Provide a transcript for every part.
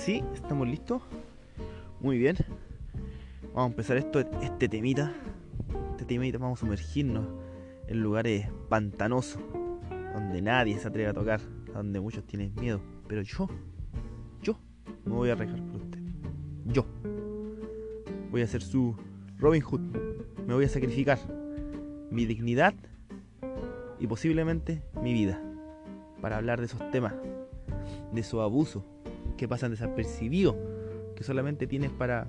Sí, estamos listos. Muy bien. Vamos a empezar esto, este temita. Este temita vamos a sumergirnos en lugares pantanosos, donde nadie se atreve a tocar, donde muchos tienen miedo. Pero yo, yo me voy a arriesgar por usted. Yo. Voy a ser su Robin Hood. Me voy a sacrificar mi dignidad y posiblemente mi vida para hablar de esos temas, de esos abusos que pasan desapercibidos, que solamente tienes para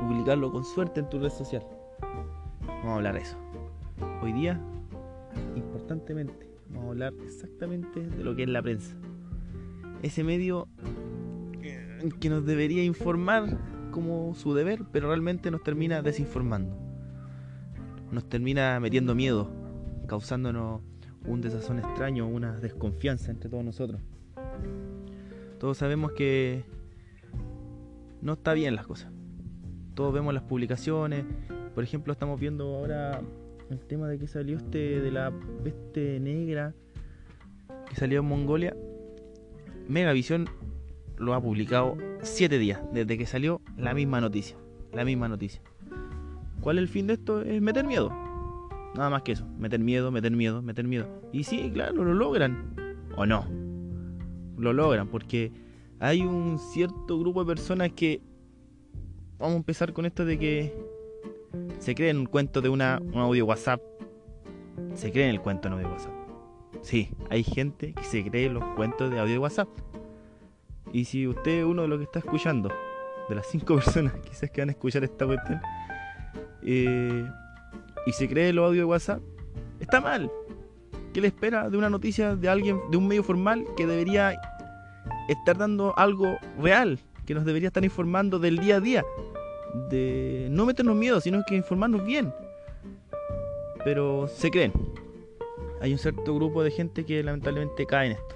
publicarlo con suerte en tu red social. Vamos a hablar de eso. Hoy día, importantemente, vamos a hablar exactamente de lo que es la prensa. Ese medio que nos debería informar como su deber, pero realmente nos termina desinformando. Nos termina metiendo miedo, causándonos un desazón extraño, una desconfianza entre todos nosotros. Todos sabemos que no está bien las cosas. Todos vemos las publicaciones. Por ejemplo, estamos viendo ahora el tema de que salió este de la peste negra que salió en Mongolia. Megavisión lo ha publicado siete días desde que salió la misma noticia. La misma noticia. ¿Cuál es el fin de esto? Es meter miedo. Nada más que eso. Meter miedo, meter miedo, meter miedo. Y sí, claro, lo logran. ¿O no? Lo logran, porque hay un cierto grupo de personas que, vamos a empezar con esto de que se creen un cuento de una, un audio WhatsApp, se creen el cuento de audio WhatsApp. Sí, hay gente que se cree los cuentos de audio WhatsApp. Y si usted es uno de los que está escuchando, de las cinco personas quizás que van a escuchar esta cuestión, eh, y se cree los audios de WhatsApp, está mal. ¿Qué le espera de una noticia de alguien, de un medio formal que debería estar dando algo real, que nos debería estar informando del día a día? De no meternos miedo, sino que informarnos bien. Pero se creen. Hay un cierto grupo de gente que lamentablemente cae en esto.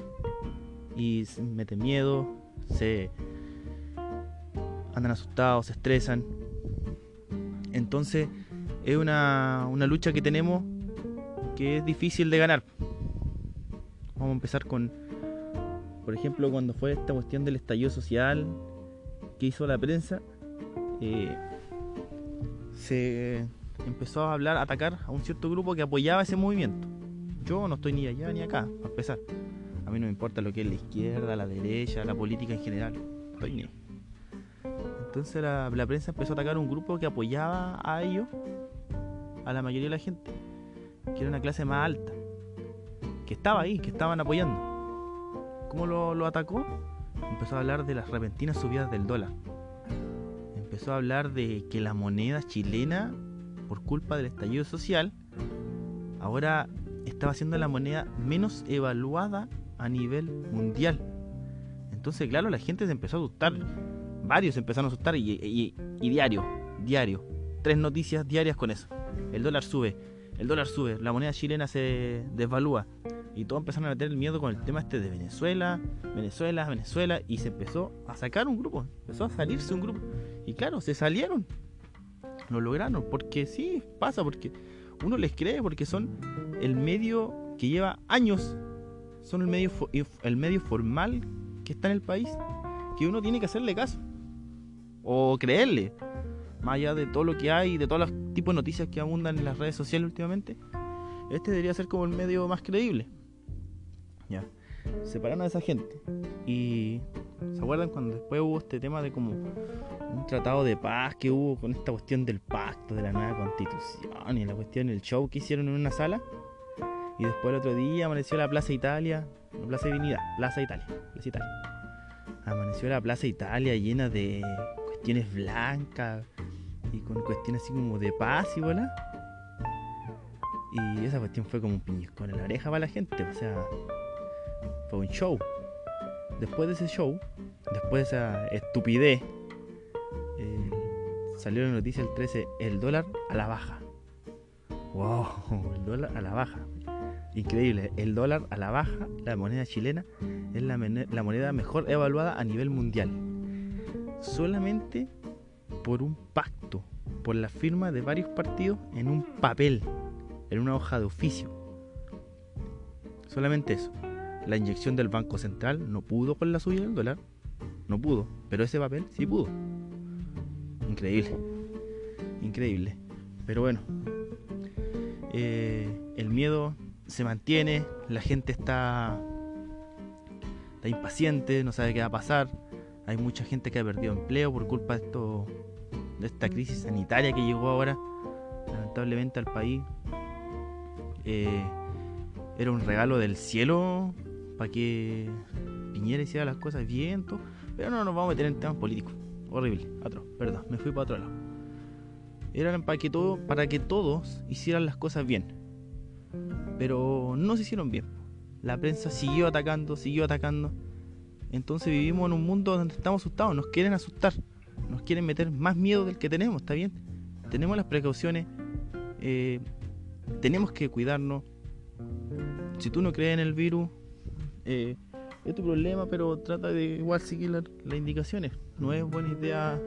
Y se meten miedo, se andan asustados, se estresan. Entonces es una, una lucha que tenemos que es difícil de ganar. Vamos a empezar con, por ejemplo, cuando fue esta cuestión del estallido social que hizo la prensa, eh, se empezó a hablar, a atacar a un cierto grupo que apoyaba ese movimiento. Yo no estoy ni allá ni acá, a empezar. A mí no me importa lo que es la izquierda, la derecha, la política en general. Estoy ni. Entonces la, la prensa empezó a atacar a un grupo que apoyaba a ellos, a la mayoría de la gente que era una clase más alta, que estaba ahí, que estaban apoyando. ¿Cómo lo, atacó? Empezó a hablar de las repentinas subidas del dólar. Empezó a hablar de que la moneda chilena, por culpa del estallido social, ahora estaba siendo la moneda menos evaluada a nivel mundial. Entonces, claro, la gente se empezó a asustar. Varios se empezaron a asustar y, y diario, diario. Tres noticias diarias con eso. El dólar sube, el dólar sube, la moneda chilena se desvalúa. Y todos empezaron a meter el miedo con el tema este de Venezuela, Venezuela, Venezuela. Y se empezó a sacar un grupo, empezó a salirse un grupo. Y claro, se salieron. Lo lograron, porque sí, pasa, porque uno les cree, porque son el medio que lleva años, son el medio, el medio formal que está en el país, que uno tiene que hacerle caso. O creerle más allá de todo lo que hay, de todos los tipos de noticias que abundan en las redes sociales últimamente, este debería ser como el medio más creíble. Ya. Separaron a esa gente. Y ¿se acuerdan cuando después hubo este tema de como un tratado de paz que hubo con esta cuestión del pacto, de la nueva constitución y la cuestión del show que hicieron en una sala? Y después el otro día amaneció la Plaza Italia, la Plaza Divinidad, Plaza Italia, Plaza Italia. Amaneció la Plaza Italia llena de cuestiones blancas, y con cuestiones así como de paz y bola. Y esa cuestión fue como un piñisco en la oreja para la gente, o sea, fue un show. Después de ese show, después de esa estupidez, eh, salió la noticia el 13, el dólar a la baja. ¡Wow! El dólar a la baja. Increíble, el dólar a la baja, la moneda chilena es la, la moneda mejor evaluada a nivel mundial. Solamente por un pacto, por la firma de varios partidos en un papel, en una hoja de oficio. Solamente eso. La inyección del Banco Central no pudo con la subida del dólar. no pudo, pero ese papel sí pudo. Increíble, increíble. Pero bueno, eh, el miedo se mantiene, la gente está, está impaciente, no sabe qué va a pasar. Hay mucha gente que ha perdido empleo por culpa de esta crisis sanitaria que llegó ahora, lamentablemente al país. Eh, era un regalo del cielo para que Piñera hiciera las cosas bien, pero no nos vamos a meter en temas políticos. Horrible, atroz, verdad, me fui para otro lado. Eran para que todos hicieran las cosas bien. Pero no se hicieron bien. La prensa siguió atacando, siguió atacando. Entonces vivimos en un mundo donde estamos asustados, nos quieren asustar, nos quieren meter más miedo del que tenemos, ¿está bien? Tenemos las precauciones, eh, tenemos que cuidarnos. Si tú no crees en el virus, eh, es tu problema, pero trata de igual seguir las indicaciones. No es buena idea.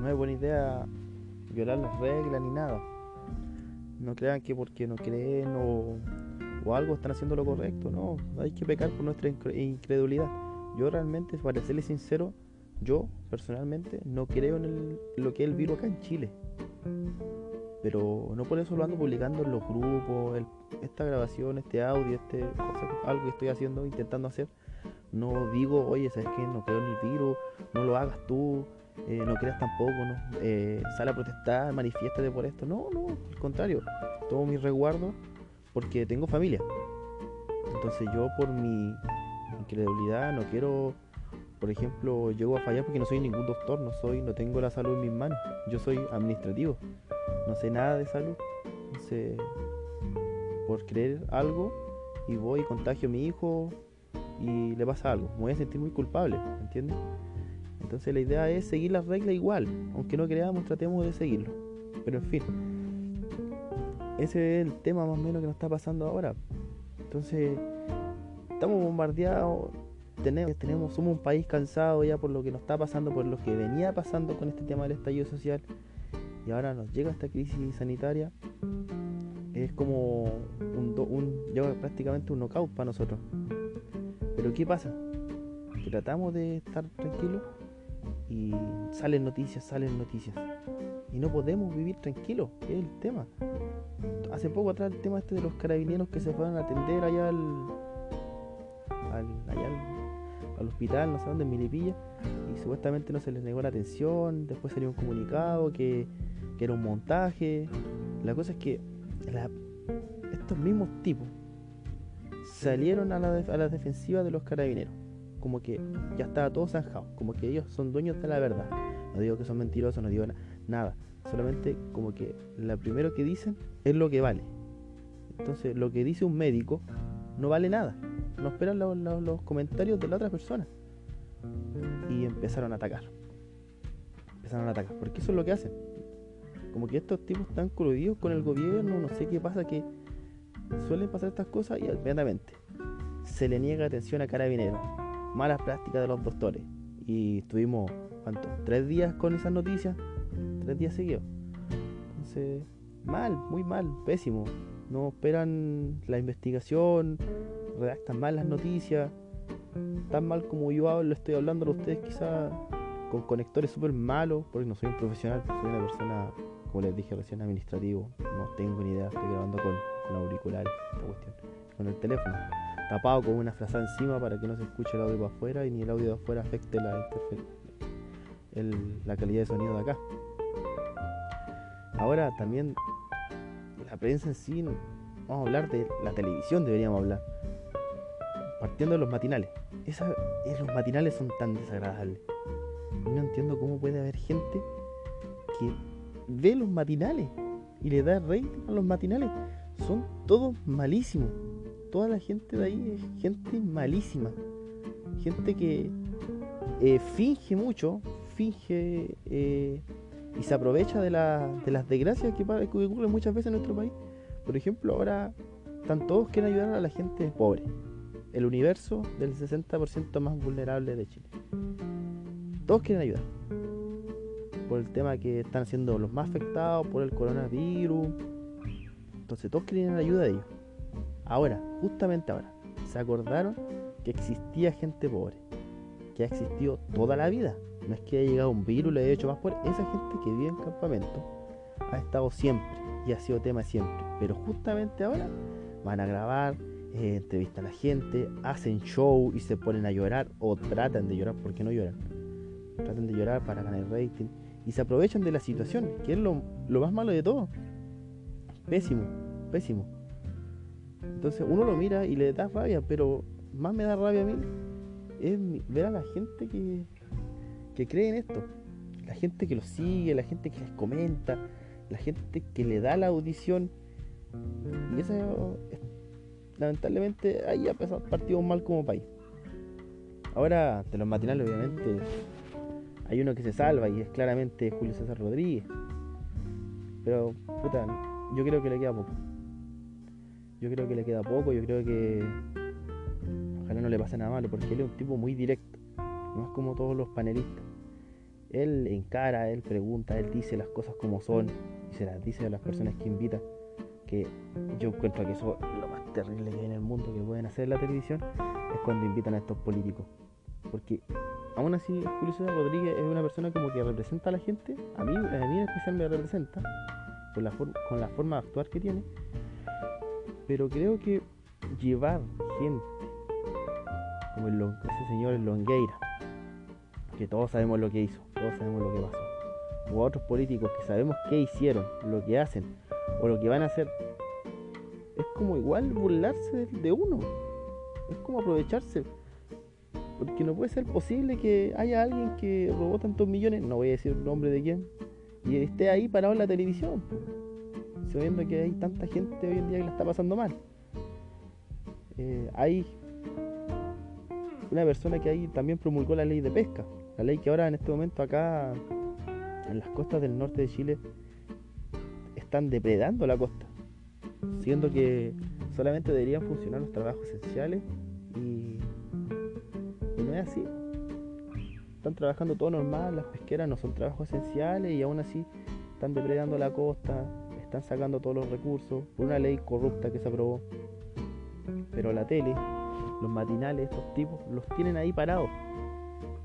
No es buena idea violar las reglas ni nada. No crean que porque no creen o, o algo están haciendo lo correcto. No, hay que pecar por nuestra incredulidad. Yo realmente, para serles sincero, yo personalmente no creo en, lo que es el virus acá en Chile. Pero no por eso lo ando publicando en los grupos, esta grabación, este audio, este algo que estoy haciendo, intentando hacer. No digo, oye, ¿sabes qué? No creo en el virus, no lo hagas tú, eh, no creas tampoco, ¿no? Eh, sale a protestar, manifiéstate por esto. No, no, al contrario, tomo mi resguardo porque tengo familia. Entonces yo por mi incredulidad no quiero por ejemplo, llego a fallar porque no soy ningún doctor, no soy, no tengo la salud en mis manos. Yo soy administrativo, no sé nada de salud. Entonces, por creer algo y voy y contagio a mi hijo y le pasa algo, me voy a sentir muy culpable, ¿entiendes? Entonces la idea es seguir las reglas igual, aunque no creamos, tratemos de seguirlo. Pero en fin, ese es el tema más o menos que nos está pasando ahora. Entonces, estamos bombardeados tenemos, tenemos, somos un país cansado ya por lo que nos está pasando, por lo que venía pasando con este tema del estallido social y ahora nos llega esta crisis sanitaria, es como un, un prácticamente un knockout para nosotros. Pero ¿qué pasa? Tratamos de estar tranquilos y salen noticias, salen noticias. Y no podemos vivir tranquilos, es el tema. Hace poco atrás el tema este de los carabineros que se fueron a atender allá al, al allá al al hospital, no sé dónde, en Milipilla, y supuestamente no se les negó la atención, después salió un comunicado que, era un montaje. La cosa es que estos mismos tipos salieron a la, a la defensiva de los carabineros, como que ya estaba todo zanjado, como que ellos son dueños de la verdad. No digo que son mentirosos, no digo nada, solamente como que lo primero que dicen es lo que vale. Entonces, lo que dice un médico no vale nada no esperan los, comentarios de la otra persona. Y empezaron a atacar. Empezaron a atacar. Porque eso es lo que hacen. Como que estos tipos están coludidos con el gobierno, no sé qué pasa, que suelen pasar estas cosas y inmediatamente se le niega atención a carabineros. Malas prácticas de los doctores. Y estuvimos, ¿cuánto? Tres días con esas noticias. Tres días seguidos. Entonces, mal, muy mal, pésimo. No esperan la investigación, redactan mal las noticias, tan mal como yo hablo, estoy hablando a ustedes quizás con conectores súper malos, porque no soy un profesional, soy una persona, como les dije recién, administrativo, no tengo ni idea, estoy grabando con, con auriculares, esta cuestión, con el teléfono, tapado con una frazada encima para que no se escuche el audio para afuera y ni el audio de afuera afecte la, la calidad de sonido de acá. Ahora también la prensa en sí, vamos a hablar de la televisión, deberíamos hablar partiendo de los matinales. Esa, eh, los matinales son tan desagradables. No entiendo cómo puede haber gente que ve los matinales y le da rating a los matinales. Son todos malísimos. Toda la gente de ahí es gente malísima. Gente que eh, finge mucho, finge eh, y se aprovecha de, las desgracias que, que ocurren muchas veces en nuestro país. Por ejemplo, ahora están todos quieren ayudar a la gente pobre el universo del 60% más vulnerable de Chile. Todos quieren ayudar. Por el tema que están siendo los más afectados por el coronavirus. Entonces todos quieren ayuda de ellos. Ahora, justamente ahora, se acordaron que existía gente pobre, que ha existido toda la vida. No es que haya llegado un virus lo haya hecho más pobre. Esa gente que vive en campamento ha estado siempre y ha sido tema siempre. Pero justamente ahora van a grabar, eh, entrevistan a la gente, hacen show y se ponen a llorar o tratan de llorar porque no lloran. Tratan de llorar para ganar rating y se aprovechan de la situación, que es lo más malo de todo. Pésimo, pésimo. Entonces uno lo mira y le da rabia, pero más me da rabia a mí es ver a la gente que, que cree en esto. La gente que lo sigue, la gente que les comenta, la gente que le da la audición. Y eso, lamentablemente, ahí ha partido mal como país. Ahora, de los matinales, obviamente, hay uno que se salva y es claramente Julio César Rodríguez. Pero, puta, yo creo que le queda poco. Yo creo que le queda poco, yo creo que ojalá no le pase nada malo, porque él es un tipo muy directo, no es como todos los panelistas. Él encara, él pregunta, él dice las cosas como son y se las dice a las personas que invita. Que yo encuentro que eso es lo más terrible que hay en el mundo que pueden hacer en la televisión es cuando invitan a estos políticos. Porque aún así Julio Rodríguez es una persona como que representa a la gente, a mí, a mí en especial me representa, con la, con la forma de actuar que tiene, pero creo que llevar gente como el, ese señor Longueira, que todos sabemos lo que hizo, todos sabemos lo que pasó, o a otros políticos que sabemos qué hicieron, lo que hacen o lo que van a hacer, es como igual burlarse de uno, es como aprovecharse. Porque no puede ser posible que haya alguien que robó tantos millones, no voy a decir el nombre de quién, y esté ahí parado en la televisión, sabiendo que hay tanta gente hoy en día que la está pasando mal. Eh, hay una persona que ahí también promulgó la ley de pesca, la ley que ahora en este momento acá en las costas del norte de Chile están depredando la costa, siendo que solamente deberían funcionar los trabajos esenciales y, y no es así. Están trabajando todo normal, las pesqueras no son trabajos esenciales y aún así están depredando la costa, están sacando todos los recursos por una ley corrupta que se aprobó. Pero la tele, los matinales, estos tipos, los tienen ahí parados.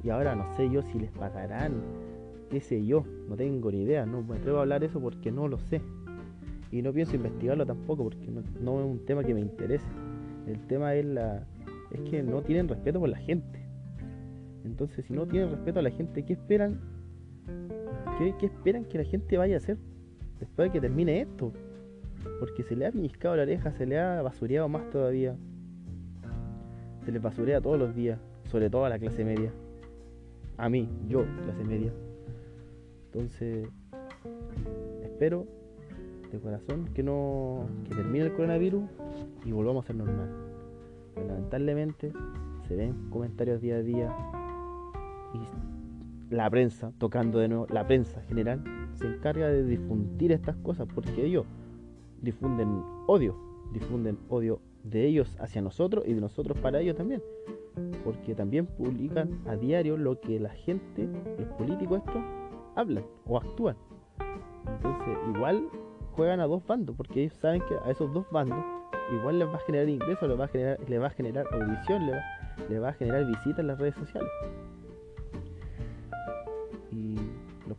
Y ahora no sé yo si les pagarán, qué sé yo, no tengo ni idea, no me atrevo a hablar eso porque no lo sé. Y no pienso investigarlo tampoco porque no, es un tema que me interese. El tema es la es que no tienen respeto por la gente. Entonces, si no tienen respeto a la gente, ¿qué esperan? ¿Qué, qué esperan que la gente vaya a hacer después de que termine esto. Porque se le ha piñiscado la oreja, se le ha basureado más todavía. Se le basurea todos los días, sobre todo a la clase media. A mí, yo, clase media. Entonces, espero de corazón que no que termine el coronavirus y volvamos a ser normal. Pero lamentablemente se ven comentarios día a día y la prensa tocando de nuevo, la prensa general se encarga de difundir estas cosas porque ellos difunden odio, difunden odio de ellos hacia nosotros y de nosotros para ellos también. Porque también publican a diario lo que la gente, los políticos estos, hablan o actúan. Entonces igual juegan a dos bandos porque ellos saben que a esos dos bandos igual les va a generar ingresos, les va a generar, les va a generar audición, les va, les va a generar visitas en las redes sociales.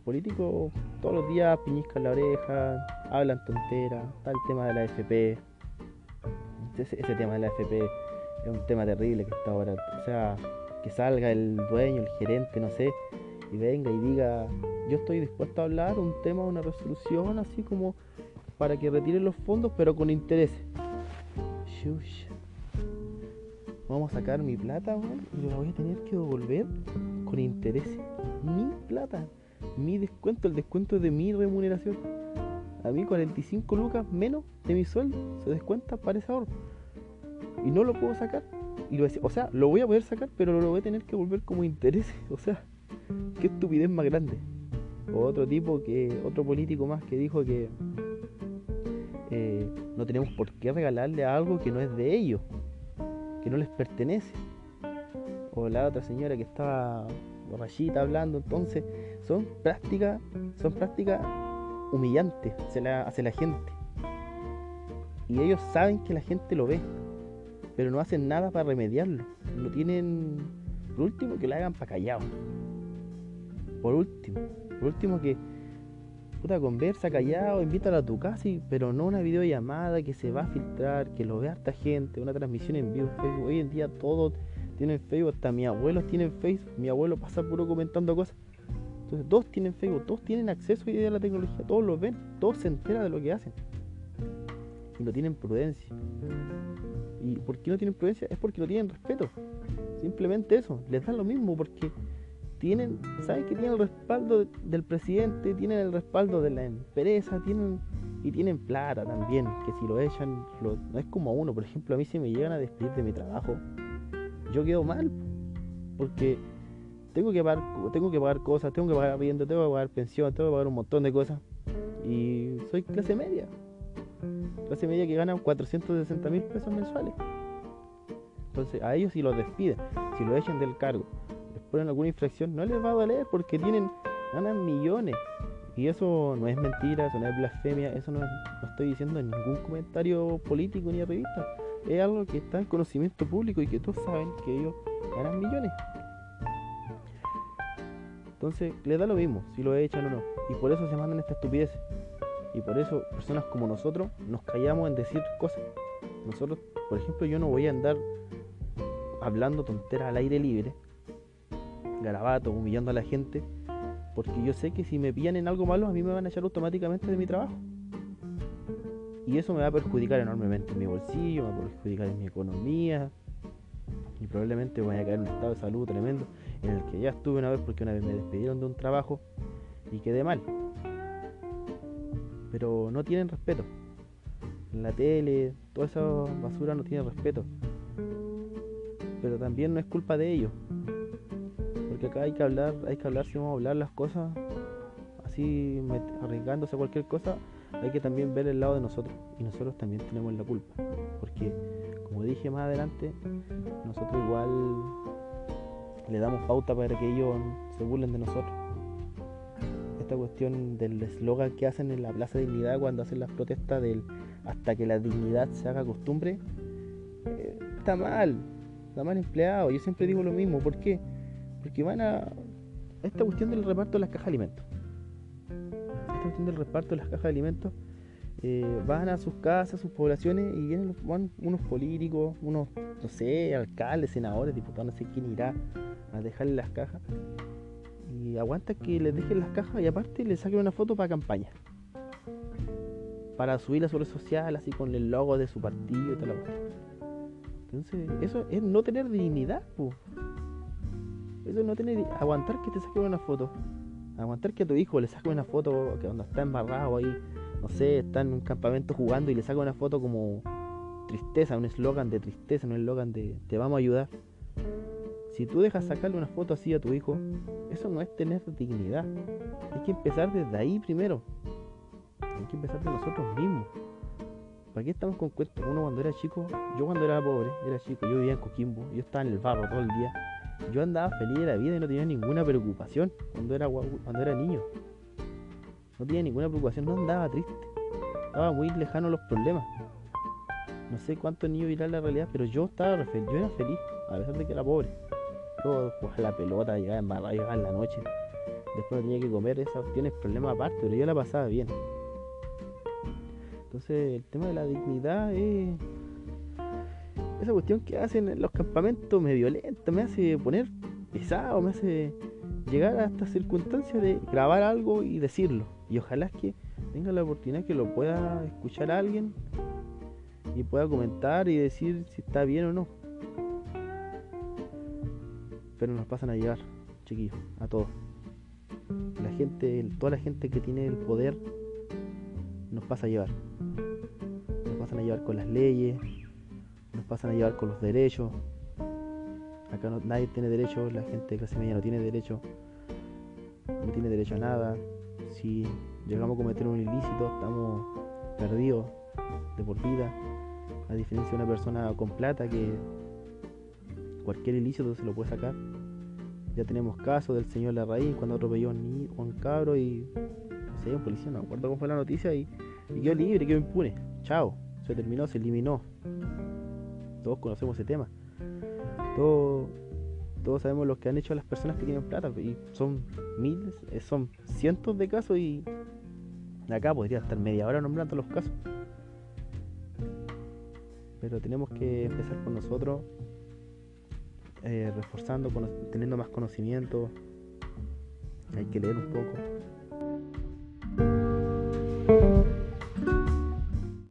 Políticos todos los días piñiscan la oreja, hablan tonteras, está el tema de la FP. Ese, tema de la FP es un tema terrible que está ahora. O sea, que salga el dueño, el gerente, no sé, y venga y diga, yo estoy dispuesto a hablar un tema, una resolución, así como para que retiren los fondos, pero con interés. Vamos a sacar mi plata, y la voy a tener que devolver con interés. Mi plata mi descuento, el descuento de mi remuneración. A mí 45 lucas menos de mi sueldo se descuenta para ese ahorro. Y no lo puedo sacar. Y lo, o sea, lo voy a poder sacar, pero lo voy a tener que volver como interés. O sea, qué estupidez más grande. O otro tipo que, otro político más que dijo que eh, no tenemos por qué regalarle algo que no es de ellos, que no les pertenece. O la otra señora que estaba borrachita hablando, entonces son prácticas, son prácticas humillantes hacia la, hacia la gente. Y ellos saben que la gente lo ve. pero no hacen nada para remediarlo. No tienen, por último, que lo hagan para callado. Por último, por último que puta conversa callado, invítalo a tu casa, pero no una videollamada que se va a filtrar, que lo vea harta gente, una transmisión en vivo Facebook. Hoy en día todos tienen Facebook, hasta mis abuelos tienen Facebook, mi abuelo pasa puro comentando cosas. Entonces todos tienen Facebook, todos tienen acceso a la tecnología, todos lo ven, todos se enteran de lo que hacen. Y no tienen prudencia. ¿Y por qué no tienen prudencia? Es porque no tienen respeto. Simplemente eso, les da lo mismo porque tienen, saben que tienen el respaldo del presidente, tienen el respaldo de la empresa, tienen y tienen plata también, que si lo echan, no es como a uno, por ejemplo, a mí si me llegan a despedir de mi trabajo, yo quedo mal, porque tengo que pagar, tengo que pagar cosas, tengo que pagar vivienda, tengo que pagar pensión, tengo que pagar un montón de cosas, y soy clase media, clase media que gana 460 mil pesos mensuales. Entonces a ellos si los despiden, si lo echan del cargo, les ponen alguna infracción, no les va a doler porque tienen, ganan millones. Y eso no es mentira, eso no es blasfemia, eso no, no estoy diciendo en ningún comentario político ni de revista es algo que está en conocimiento público y que todos saben que ellos ganan millones. Entonces, les da lo mismo si lo echan o no. Y por eso se mandan esta estupidez. Y por eso personas como nosotros nos callamos en decir cosas. Nosotros, por ejemplo, yo no voy a andar hablando tonteras al aire libre, garabato, humillando a la gente, porque yo sé que si me pillan en algo malo, a mí me van a echar automáticamente de mi trabajo. Y eso me va a perjudicar enormemente en mi bolsillo, me va a perjudicar en mi economía. Y probablemente voy a caer en un estado de salud tremendo en el que ya estuve una vez porque una vez me despidieron de un trabajo y quedé mal. Pero no tienen respeto. En la tele, toda esa basura no tiene respeto. Pero también no es culpa de ellos. Porque acá hay que hablar, hay que hablar si vamos a hablar las cosas así arriesgándose a cualquier cosa hay que también ver el lado de nosotros y nosotros también tenemos la culpa porque como dije más adelante nosotros igual le damos pauta para que ellos se burlen de nosotros esta cuestión del eslogan que hacen en la Plaza de Dignidad cuando hacen las protestas del hasta que la dignidad se haga costumbre eh, está mal está mal empleado yo siempre digo lo mismo ¿por qué? porque van a esta cuestión del reparto de las cajas de alimentos del reparto de las cajas de alimentos, eh, van a sus casas, sus poblaciones y vienen unos políticos, unos, no sé, alcaldes, senadores, diputados, no sé quién irá a dejarle las cajas. Y aguanta que les dejen las cajas y aparte les saquen una foto para campaña. Para subir a su red social así con el logo de su partido y tal. Entonces, eso es no tener dignidad, Eso es no tener. Aguantar que te saquen una foto. Aguantar que a tu hijo le saque una foto que cuando está embarrado ahí, no sé, está en un campamento jugando y le saca una foto como tristeza, un eslogan de tristeza, un eslogan de te vamos a ayudar. Si tú dejas sacarle una foto así a tu hijo, eso no es tener dignidad. Hay que empezar desde ahí primero. Hay que empezar de nosotros mismos. ¿Para qué estamos con cuentos? Uno cuando era chico, yo cuando era pobre, era chico, yo vivía en Coquimbo, yo estaba en el barro todo el día yo andaba feliz de la vida y no tenía ninguna preocupación cuando era, cuando era niño. No tenía ninguna preocupación, no andaba triste. Estaba muy lejano los problemas. No sé cuántos niños vivirán la realidad, pero yo estaba yo era feliz, a pesar de que era pobre. Yo jugaba la pelota, llegaba en barra, llegaba en la noche. Después tenía que comer, esas tienes problemas aparte, pero yo la pasaba bien. Entonces el tema de la dignidad es esa cuestión que hacen en los campamentos me violenta, me hace poner pesado, me hace llegar a esta circunstancia de grabar algo y decirlo. Y ojalá que tenga la oportunidad que lo pueda escuchar a alguien y pueda comentar y decir si está bien o no. Pero nos pasan a llevar, chiquillos, a todos. La gente, toda la gente que tiene el poder nos pasa a llevar. Nos pasan a llevar con las leyes, nos pasan a llevar con los derechos. Acá nadie tiene derecho, la gente de clase media no tiene derecho, no tiene derecho a nada. Si llegamos a cometer un ilícito, estamos perdidos de por vida. A diferencia de una persona con plata que cualquier ilícito se lo puede sacar. Ya tenemos casos del señor Larraín cuando atropelló a un cabro y no sé, un policía, no me acuerdo cómo fue la noticia y, y quedó libre, quedó impune. Chao, se terminó, se eliminó todos conocemos ese tema. Todos, todos sabemos lo que han hecho las personas que tienen plata y son miles, eh, son cientos de casos y acá podría estar media hora nombrando los casos. Pero tenemos que empezar con nosotros, eh, reforzando, teniendo más conocimiento. Hay que leer un poco,